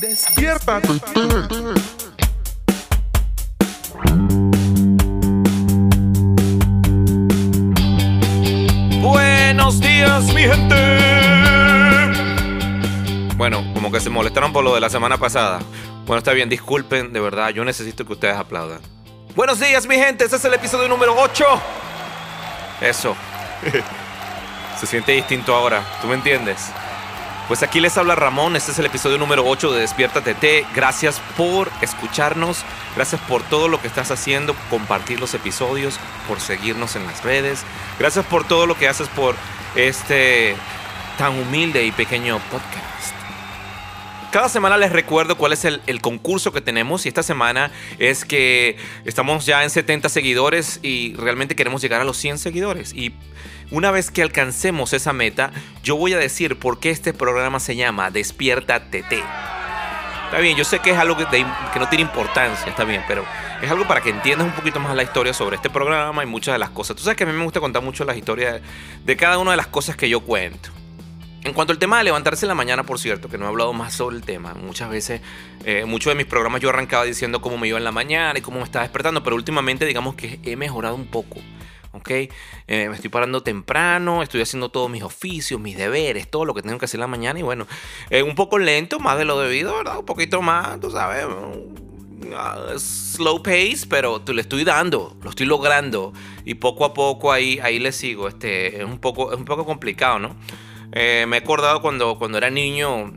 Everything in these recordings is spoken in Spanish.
Despiértate. Buenos días, mi gente. Bueno, como que se molestaron por lo de la semana pasada. Bueno, está bien, disculpen, de verdad, yo necesito que ustedes aplaudan. Buenos días, mi gente, este es el episodio número 8. Eso. se siente distinto ahora, ¿tú me entiendes? Pues aquí les habla Ramón, este es el episodio número 8 de Despierta TT. Gracias por escucharnos, gracias por todo lo que estás haciendo, compartir los episodios, por seguirnos en las redes. Gracias por todo lo que haces por este tan humilde y pequeño podcast. Cada semana les recuerdo cuál es el, concurso que tenemos y esta semana es que estamos ya en 70 seguidores y realmente queremos llegar a los 100 seguidores. Y una vez que alcancemos esa meta, yo voy a decir por qué este programa se llama Despierta TT. Está bien, yo sé que es algo que, no tiene importancia, está bien, pero es algo para que entiendas un poquito más la historia sobre este programa y muchas de las cosas. Tú sabes que a mí me gusta contar mucho las historias de cada una de las cosas que yo cuento. En cuanto al tema de levantarse en la mañana, por cierto, que no he hablado más sobre el tema, muchas veces, eh, muchos de mis programas yo arrancaba diciendo cómo me iba en la mañana y cómo me estaba despertando, pero últimamente digamos que he mejorado un poco. ¿Ok? Eh, me estoy parando temprano, estoy haciendo todos mis oficios, mis deberes, todo lo que tengo que hacer en la mañana y bueno, eh, un poco lento, más de lo debido, ¿verdad? Un poquito más, tú sabes, uh, slow pace, pero te le estoy dando, lo estoy logrando y poco a poco ahí, ahí le sigo, este, es un poco, es un poco complicado, ¿no? Eh, me he acordado cuando, cuando era niño,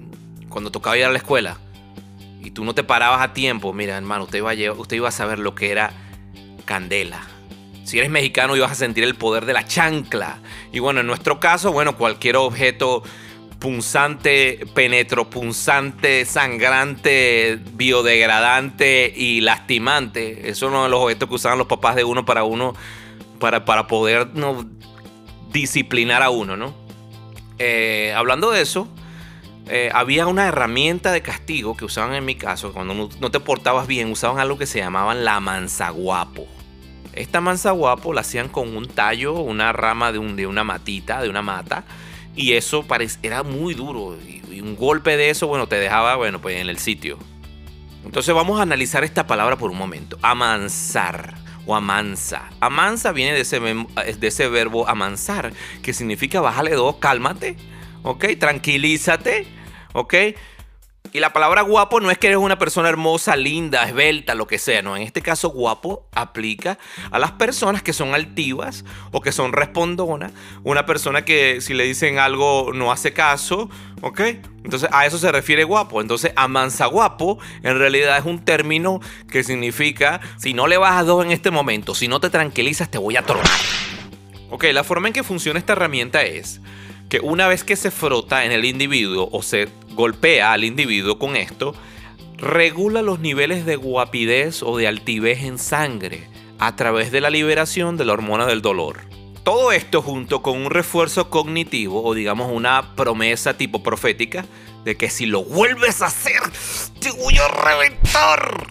cuando tocaba ir a la escuela y tú no te parabas a tiempo, mira hermano, usted iba a, usted iba a saber lo que era candela. Si eres mexicano ibas a sentir el poder de la chancla. Y bueno, en nuestro caso, bueno, cualquier objeto punzante, penetropunzante, sangrante, biodegradante y lastimante. Eso es uno de los objetos que usaban los papás de uno para uno, para, para poder disciplinar a uno, ¿no? Eh, hablando de eso, eh, había una herramienta de castigo que usaban en mi caso, cuando no, no te portabas bien, usaban algo que se llamaban la manzaguapo. Esta manzaguapo la hacían con un tallo, una rama de, un, de una matita, de una mata, y eso era muy duro. Y, y un golpe de eso, bueno, te dejaba, bueno, pues en el sitio. Entonces vamos a analizar esta palabra por un momento. Amansar o amansa. Amansa viene de ese, de ese verbo amansar, que significa bájale dos, cálmate, ¿ok? Tranquilízate, ¿ok? Y la palabra guapo no es que eres una persona hermosa, linda, esbelta, lo que sea, no. En este caso, guapo aplica a las personas que son altivas o que son respondonas. Una persona que si le dicen algo no hace caso, ¿ok? Entonces a eso se refiere guapo. Entonces amansa guapo en realidad es un término que significa si no le vas a dos en este momento, si no te tranquilizas, te voy a tronar. Ok, la forma en que funciona esta herramienta es que una vez que se frota en el individuo o se golpea al individuo con esto, regula los niveles de guapidez o de altivez en sangre a través de la liberación de la hormona del dolor. Todo esto junto con un refuerzo cognitivo o digamos una promesa tipo profética de que si lo vuelves a hacer, te voy a reventar.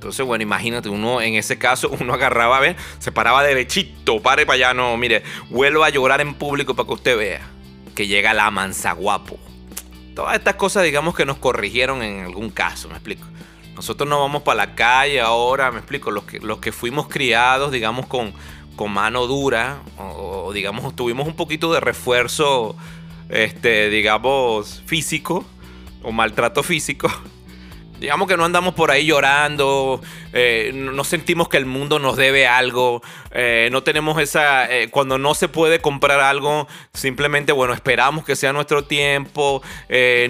Entonces, bueno, imagínate, uno en ese caso, uno agarraba, a ver, se paraba derechito, pare para allá, no, mire, vuelva a llorar en público para que usted vea que llega la mansa guapo. Todas estas cosas, digamos que nos corrigieron en algún caso, me explico. Nosotros no vamos para la calle ahora, me explico, los que, los que fuimos criados, digamos, con, con mano dura, o, o, digamos, tuvimos un poquito de refuerzo, este, digamos, físico, o maltrato físico. Digamos que no andamos por ahí llorando, eh, no sentimos que el mundo nos debe algo, eh, no tenemos esa, eh, cuando no se puede comprar algo, simplemente, bueno, esperamos que sea nuestro tiempo,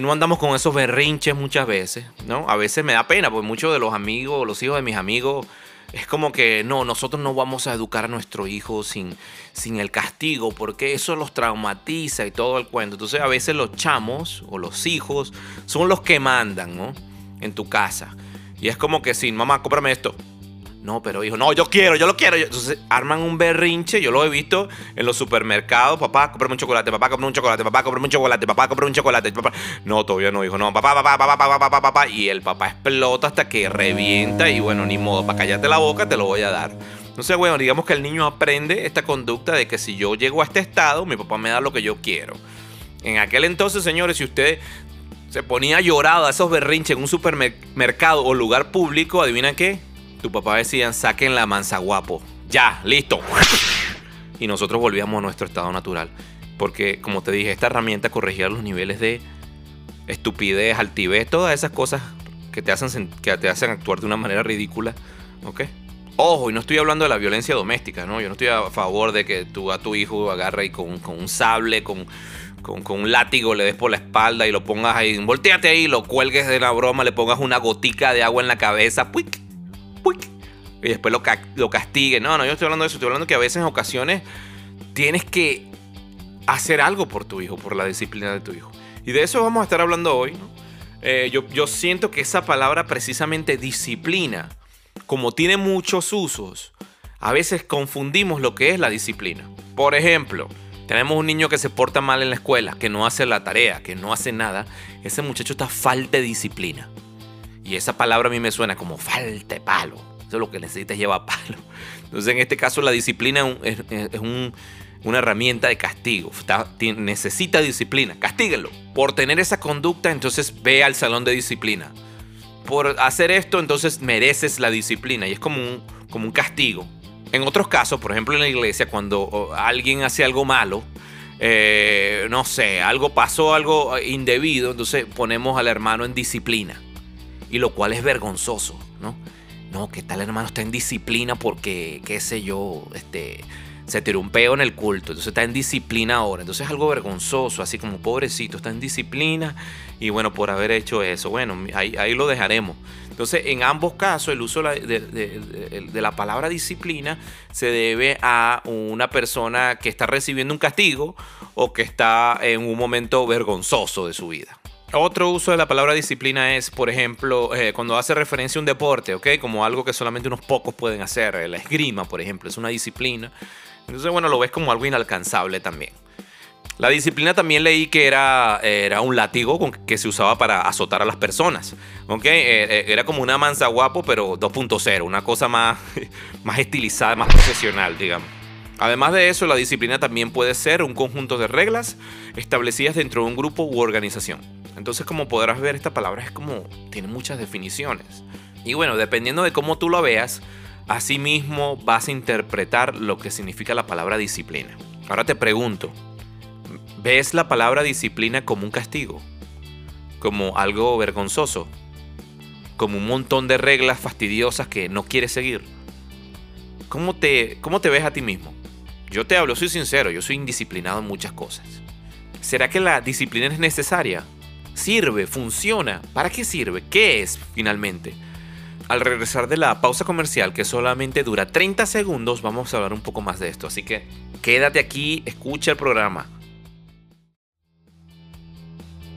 no andamos con esos berrinches muchas veces, ¿no? A veces me da pena, porque muchos de los amigos, los hijos de mis amigos, es como que no, nosotros no vamos a educar a nuestro hijo sin, sin el castigo, porque eso los traumatiza y todo el cuento. Entonces a veces los chamos o los hijos son los que mandan, ¿no? En tu casa. Y es como que sí, mamá, cómprame esto. No, pero hijo, no, yo quiero, yo lo quiero. Entonces arman un berrinche, yo lo he visto en los supermercados. Papá, cómprame un chocolate, papá, cómprame un chocolate, papá, cómprame un chocolate, papá, cómprame un chocolate. Papá. No, todavía no, hijo, no, papá, papá, papá, papá, papá, papá, Y el papá explota hasta que revienta y bueno, ni modo, para callarte la boca te lo voy a dar. Entonces, bueno, digamos que el niño aprende esta conducta de que si yo llego a este estado, mi papá me da lo que yo quiero. En aquel entonces, señores, si usted se ponía llorado a esos berrinches en un supermercado o lugar público, ¿adivina qué? Tu papá decía, saquen la mansa guapo. Ya, listo. Y nosotros volvíamos a nuestro estado natural. Porque, como te dije, esta herramienta corregía los niveles de estupidez, altivez, todas esas cosas que te hacen, que te hacen actuar de una manera ridícula. ¿Ok? Ojo, y no estoy hablando de la violencia doméstica, ¿no? Yo no estoy a favor de que tú a tu hijo agarre y con un sable, con, con, un látigo le des por la espalda y lo pongas ahí, volteate ahí, lo cuelgues de la broma, le pongas una gotica de agua en la cabeza, ¡puic! ¡puic! Y después lo, lo castigue. No, no, yo estoy hablando de eso, estoy hablando que a veces en ocasiones tienes que hacer algo por tu hijo, por la disciplina de tu hijo. Y de eso vamos a estar hablando hoy. Eh, yo, yo siento que esa palabra precisamente disciplina, como tiene muchos usos, a veces confundimos lo que es la disciplina. Por ejemplo, tenemos un niño que se porta mal en la escuela, que no hace la tarea, que no hace nada. Ese muchacho está falta de disciplina. Y esa palabra a mí me suena como falta de palo. Eso es lo que necesitas llevar palo. Entonces, en este caso, la disciplina es, una herramienta de castigo. necesita disciplina. Castíguenlo. Por tener esa conducta, entonces ve al salón de disciplina. Por hacer esto, entonces mereces la disciplina. Y es como un castigo. En otros casos, por ejemplo en la iglesia, cuando alguien hace algo malo, eh, no sé, algo pasó, algo indebido, entonces ponemos al hermano en disciplina. Y lo cual es vergonzoso, ¿no? No, que tal hermano está en disciplina porque, qué sé yo, este, se tiró un peo en el culto, entonces está en disciplina ahora. Entonces es algo vergonzoso, así como pobrecito, está en disciplina y bueno, por haber hecho eso, bueno, ahí, ahí lo dejaremos. Entonces, en ambos casos, el uso de, la palabra disciplina se debe a una persona que está recibiendo un castigo o que está en un momento vergonzoso de su vida. Otro uso de la palabra disciplina es, por ejemplo, eh, cuando hace referencia a un deporte, ¿ok? Como algo que solamente unos pocos pueden hacer. La esgrima, por ejemplo, es una disciplina. Entonces, bueno, lo ves como algo inalcanzable también. La disciplina también leí que era, era un látigo que se usaba para azotar a las personas. ¿okay? Eh, eh, era como una mansa guapo, pero 2.0, una cosa más, más estilizada, más profesional, digamos. Además de eso, la disciplina también puede ser un conjunto de reglas establecidas dentro de un grupo u organización. Entonces, como podrás ver, esta palabra es como, tiene muchas definiciones. Y bueno, dependiendo de cómo tú lo veas, así mismo vas a interpretar lo que significa la palabra disciplina. Ahora te pregunto, ¿ves la palabra disciplina como un castigo? ¿Como algo vergonzoso? ¿Como un montón de reglas fastidiosas que no quieres seguir? ¿Cómo te, cómo te ves a ti mismo? Yo te hablo, soy sincero, yo soy indisciplinado en muchas cosas. ¿Será que la disciplina es necesaria? ¿Sirve? ¿Funciona? ¿Para qué sirve? ¿Qué es finalmente? Al regresar de la pausa comercial que solamente dura 30 segundos, vamos a hablar un poco más de esto. Así que quédate aquí, escucha el programa.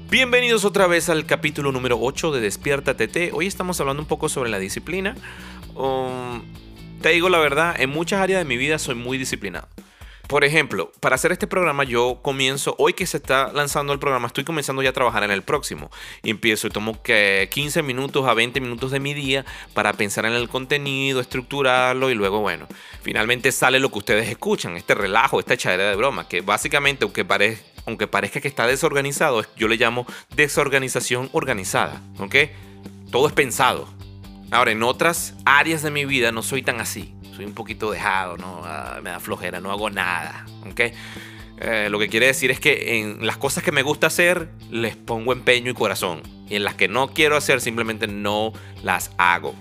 Bienvenidos otra vez al capítulo número 8 de Despierta TT. Hoy estamos hablando un poco sobre la disciplina. Um, te digo la verdad, en muchas áreas de mi vida soy muy disciplinado. Por ejemplo, para hacer este programa yo comienzo, hoy que se está lanzando el programa, estoy comenzando ya a trabajar en el próximo. Y empiezo y tomo 15 minutos a 20 minutos de mi día para pensar en el contenido, estructurarlo y luego, bueno, finalmente sale lo que ustedes escuchan, este relajo, esta echadera de broma, que básicamente, aunque, aunque parezca que está desorganizado, yo le llamo desorganización organizada, ¿ok? Todo es pensado. Ahora, en otras áreas de mi vida no soy tan así soy un poquito dejado, ¿no? Ah, me da flojera, no hago nada, ¿ok? Eh, lo que quiere decir es que en las cosas que me gusta hacer les pongo empeño y corazón. Y en las que no quiero hacer simplemente no las hago.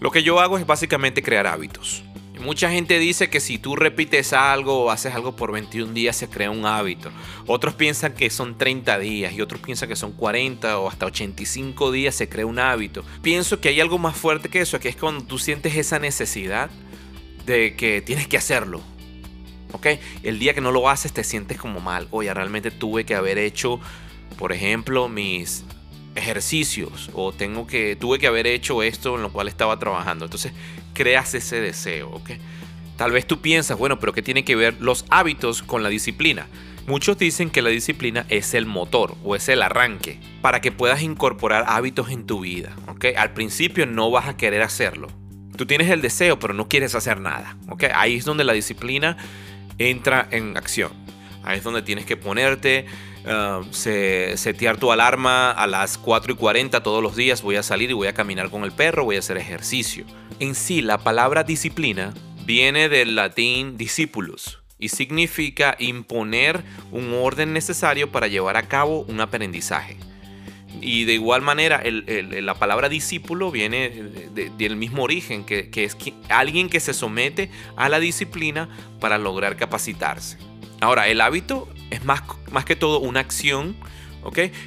Lo que yo hago es básicamente crear hábitos. Mucha gente dice que si tú repites algo o haces algo por 21 días se crea un hábito. Otros piensan que son 30 días y otros piensan que son 40 o hasta 85 días se crea un hábito. Pienso que hay algo más fuerte que eso, que es cuando tú sientes esa necesidad de que tienes que hacerlo. ¿Ok? El día que no lo haces te sientes como mal. Oye, realmente tuve que haber hecho, por ejemplo, mis ejercicios o tengo que tuve que haber hecho esto en lo cual estaba trabajando. Entonces, creas ese deseo, ¿ok? Tal vez tú piensas, bueno, pero ¿qué tiene que ver los hábitos con la disciplina? Muchos dicen que la disciplina es el motor o es el arranque para que puedas incorporar hábitos en tu vida, ¿ok? Al principio no vas a querer hacerlo, Tú tienes el deseo, pero no quieres hacer nada. ¿okay? Ahí es donde la disciplina entra en acción. Ahí es donde tienes que ponerte uh, setear tu alarma a las 4 y 40 todos los días, voy a salir y voy a caminar con el perro, voy a hacer ejercicio. En sí, la palabra disciplina viene del latín discípulos y significa imponer un orden necesario para llevar a cabo un aprendizaje. Y de igual manera, la palabra discípulo viene del mismo origen, que, es alguien que se somete a la disciplina para lograr capacitarse. Ahora, el hábito es más, más que todo una acción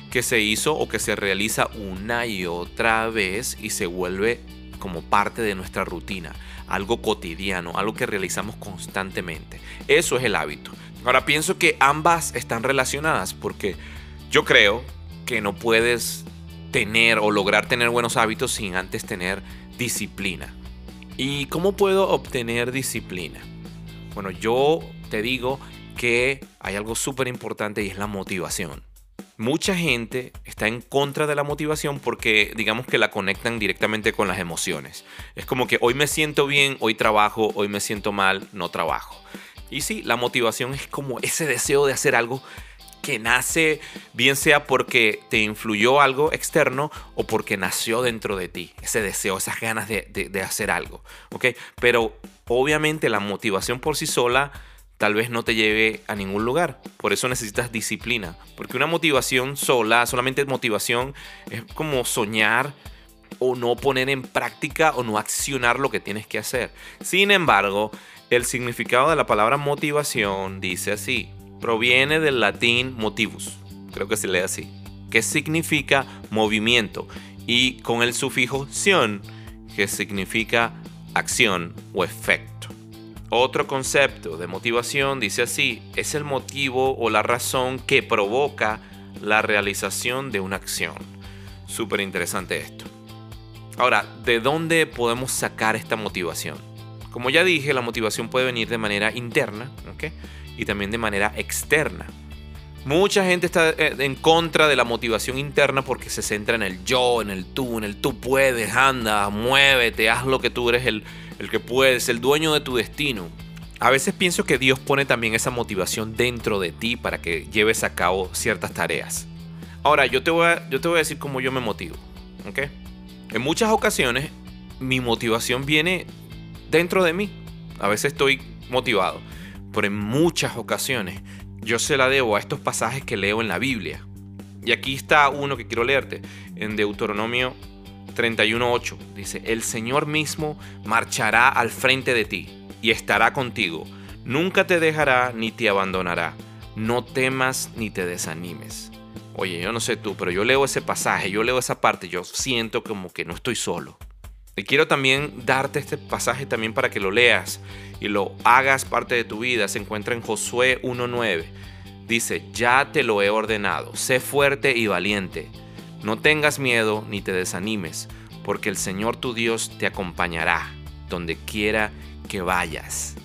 que se hizo o que se realiza una y otra vez y se vuelve como parte de nuestra rutina, algo cotidiano, algo que realizamos constantemente. Eso es el hábito. Ahora pienso que ambas están relacionadas porque yo creo que no puedes tener o lograr tener buenos hábitos sin antes tener disciplina. ¿Y cómo puedo obtener disciplina? Bueno, yo te digo que hay algo súper importante y es la motivación. Mucha gente está en contra de la motivación porque digamos que la conectan directamente con las emociones. Es como que hoy me siento bien, hoy trabajo, hoy me siento mal, no trabajo. Y sí, la motivación es como ese deseo de hacer algo que nace, bien sea porque te influyó algo externo o porque nació dentro de ti, ese deseo, esas ganas de, hacer algo. ¿ok? Pero obviamente la motivación por sí sola tal vez no te lleve a ningún lugar. Por eso necesitas disciplina. Porque una motivación sola, solamente motivación, es como soñar o no poner en práctica o no accionar lo que tienes que hacer. Sin embargo, el significado de la palabra motivación dice así proviene del latín motivus, creo que se lee así, que significa movimiento, y con el sufijo sion, que significa acción o efecto. Otro concepto de motivación dice así, es el motivo o la razón que provoca la realización de una acción. Súper interesante esto. Ahora, ¿de dónde podemos sacar esta motivación? Como ya dije, la motivación puede venir de manera interna, ¿ok? y también de manera externa. Mucha gente está eh, en contra de la motivación interna porque se centra en el yo, en el tú, en el tú puedes, anda, muévete, haz lo que tú eres el, el que puedes, el dueño de tu destino. A veces pienso que Dios pone también esa motivación dentro de ti para que lleves a cabo ciertas tareas. Ahora, yo te voy a, yo te voy a decir cómo yo me motivo. ¿ok? En muchas ocasiones mi motivación viene dentro de mí. A veces estoy motivado pero en muchas ocasiones yo se la debo a estos pasajes que leo en la Biblia. Y aquí está uno que quiero leerte, en Deuteronomio 31.8. Dice, el Señor mismo marchará al frente de ti y estará contigo. Nunca te dejará ni te abandonará. No temas ni te desanimes. Oye, yo no sé tú, pero yo leo ese pasaje, yo leo esa parte, yo siento como que no estoy solo. Y quiero también darte este pasaje también para que lo leas y lo hagas parte de tu vida, se encuentra en Josué 1.9. Dice, ya te lo he ordenado, sé fuerte y valiente, no tengas miedo ni te desanimes, porque el Señor tu Dios te acompañará donde quiera que vayas.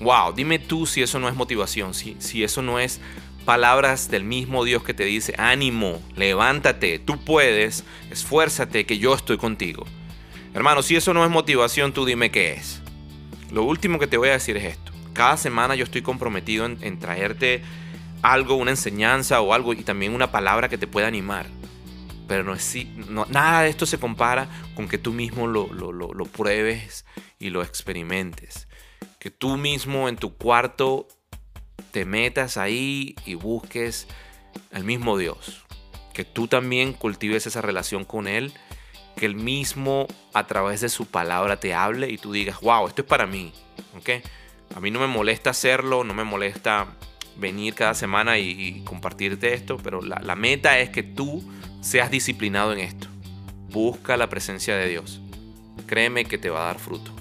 Wow, dime tú si eso no es motivación, si, si eso no es palabras del mismo Dios que te dice, ánimo, levántate, tú puedes, esfuérzate, que yo estoy contigo. Hermano, si eso no es motivación, tú dime qué es. Lo último que te voy a decir es esto. Cada semana yo estoy comprometido en, traerte algo, una enseñanza o algo y también una palabra que te pueda animar. Pero no es, no, nada de esto se compara con que tú mismo lo, lo pruebes y lo experimentes. Que tú mismo en tu cuarto te metas ahí y busques al mismo Dios. Que tú también cultives esa relación con Él que Él mismo a través de su palabra te hable y tú digas, wow, esto es para mí. ¿ok? A mí no me molesta hacerlo, no me molesta venir cada semana y, compartirte esto, pero la, la meta es que tú seas disciplinado en esto. Busca la presencia de Dios. Créeme que te va a dar fruto.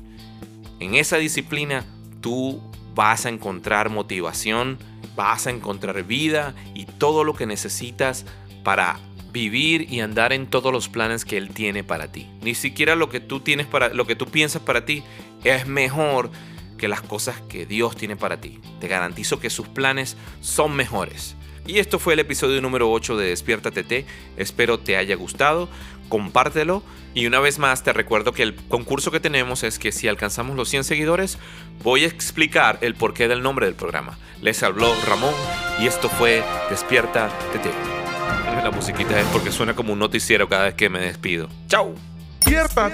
En esa disciplina tú vas a encontrar motivación, vas a encontrar vida y todo lo que necesitas para vivir y andar en todos los planes que él tiene para ti. Ni siquiera lo que tú tienes para lo que tú piensas para ti es mejor que las cosas que Dios tiene para ti. Te garantizo que sus planes son mejores. Y esto fue el episodio número 8 de Despierta TT. Espero te haya gustado. compártelo. Y una vez más te recuerdo que el concurso que tenemos es que si alcanzamos los 100 seguidores, voy a explicar el porqué del nombre del programa. Les habló Ramón y esto fue Despierta Tete. La musiquita es porque suena como un noticiero cada vez que me despido. ¡Chao! Despierta.